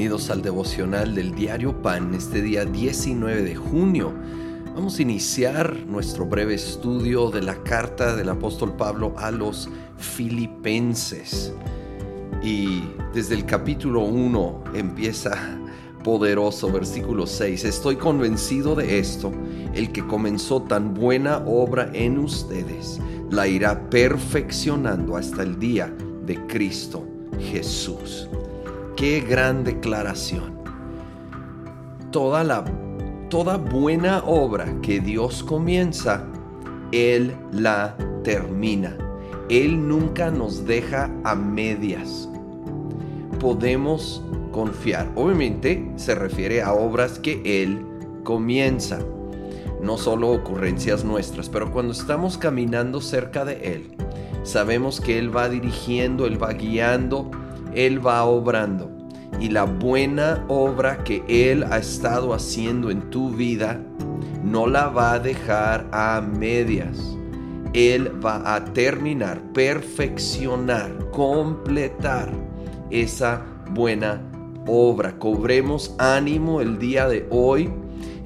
Bienvenidos al devocional del diario Pan, este día 19 de junio. Vamos a iniciar nuestro breve estudio de la carta del apóstol Pablo a los filipenses. Y desde el capítulo 1 empieza poderoso, versículo 6. Estoy convencido de esto, el que comenzó tan buena obra en ustedes, la irá perfeccionando hasta el día de Cristo Jesús. Qué gran declaración. Toda la toda buena obra que Dios comienza, él la termina. Él nunca nos deja a medias. Podemos confiar. Obviamente se refiere a obras que Él comienza, no solo ocurrencias nuestras, pero cuando estamos caminando cerca de Él, sabemos que Él va dirigiendo, Él va guiando, Él va obrando. Y la buena obra que Él ha estado haciendo en tu vida, no la va a dejar a medias. Él va a terminar, perfeccionar, completar esa buena obra. Cobremos ánimo el día de hoy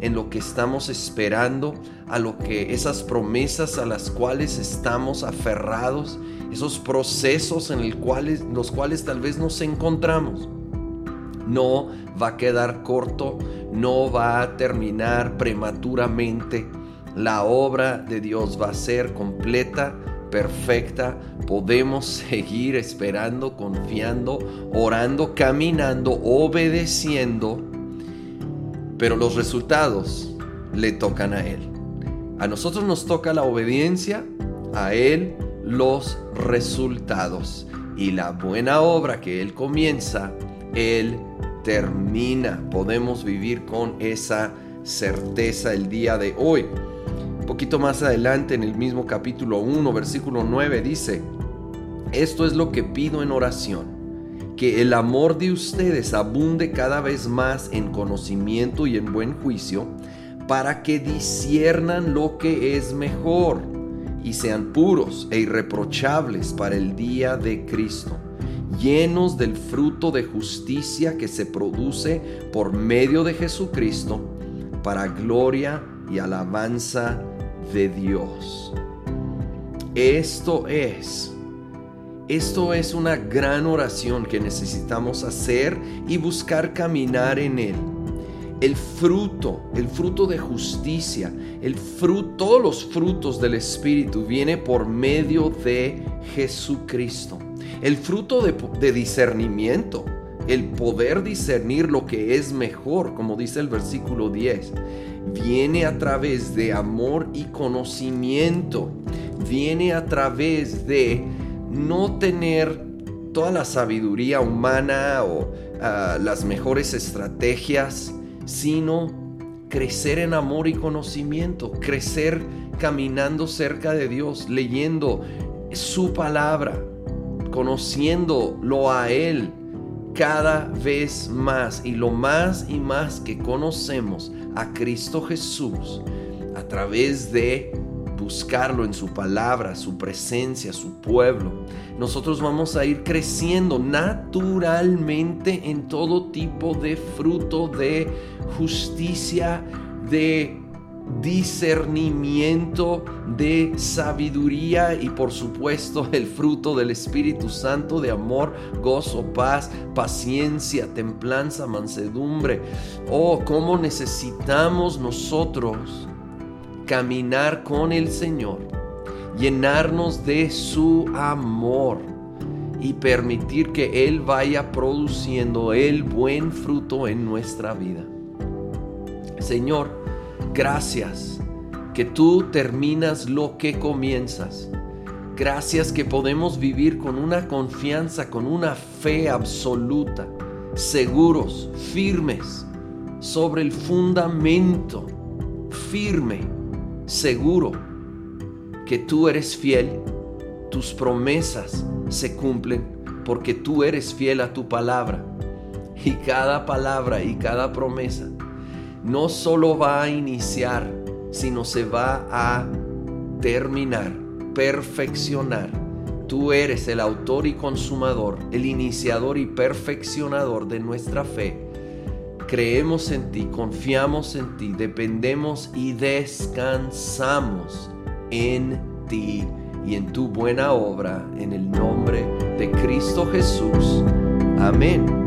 en lo que estamos esperando, a lo que esas promesas a las cuales estamos aferrados, esos procesos en cuales, los cuales tal vez nos encontramos. No va a quedar corto, no va a terminar prematuramente. La obra de Dios va a ser completa, perfecta. Podemos seguir esperando, confiando, orando, caminando, obedeciendo pero los resultados le tocan a Él. A nosotros nos toca la obediencia, a Él los resultados. Y la buena obra que Él comienza, Él termina. Podemos vivir con esa certeza el día de hoy. Poquito más adelante en el mismo capítulo 1, versículo 9 dice, esto es lo que pido en oración que el amor de ustedes abunde cada vez más en conocimiento y en buen juicio, para que disiernan lo que es mejor y sean puros e irreprochables para el día de Cristo, llenos del fruto de justicia que se produce por medio de Jesucristo, para gloria y alabanza de Dios. Esto es esto es una gran oración que necesitamos hacer y buscar caminar en él. El fruto, el fruto de justicia, el fruto, todos los frutos del Espíritu viene por medio de Jesucristo. El fruto de, de discernimiento, el poder discernir lo que es mejor, como dice el versículo 10, viene a través de amor y conocimiento, viene a través de no tener toda la sabiduría humana o ah, las mejores estrategias, sino crecer en amor y conocimiento, crecer caminando cerca de Dios, leyendo su palabra, conociéndolo a Él cada vez más y lo más y más que conocemos a Cristo Jesús a través de buscarlo en su palabra, su presencia, su pueblo, nosotros vamos a ir creciendo naturalmente en todo tipo de fruto de justicia, de discernimiento, de sabiduría y por supuesto el fruto del Espíritu Santo de amor, gozo, paz, paciencia, templanza, mansedumbre. Oh, cómo necesitamos nosotros caminar con el Señor, llenarnos de su amor y permitir que Él vaya produciendo el buen fruto en nuestra vida. Señor, gracias que tú terminas lo que comienzas. Gracias que podemos vivir con una confianza, con una fe absoluta, seguros, firmes, sobre el fundamento firme seguro que tú eres fiel, tus promesas se cumplen porque tú eres fiel a tu palabra. Y cada palabra y cada promesa no solo va a iniciar, sino se va a terminar, perfeccionar. Tú eres el autor y consumador, el iniciador y perfeccionador de nuestra fe creemos en ti, confiamos en ti, dependemos y descansamos en ti y en tu buena obra, en el nombre de Cristo Jesús. Amén.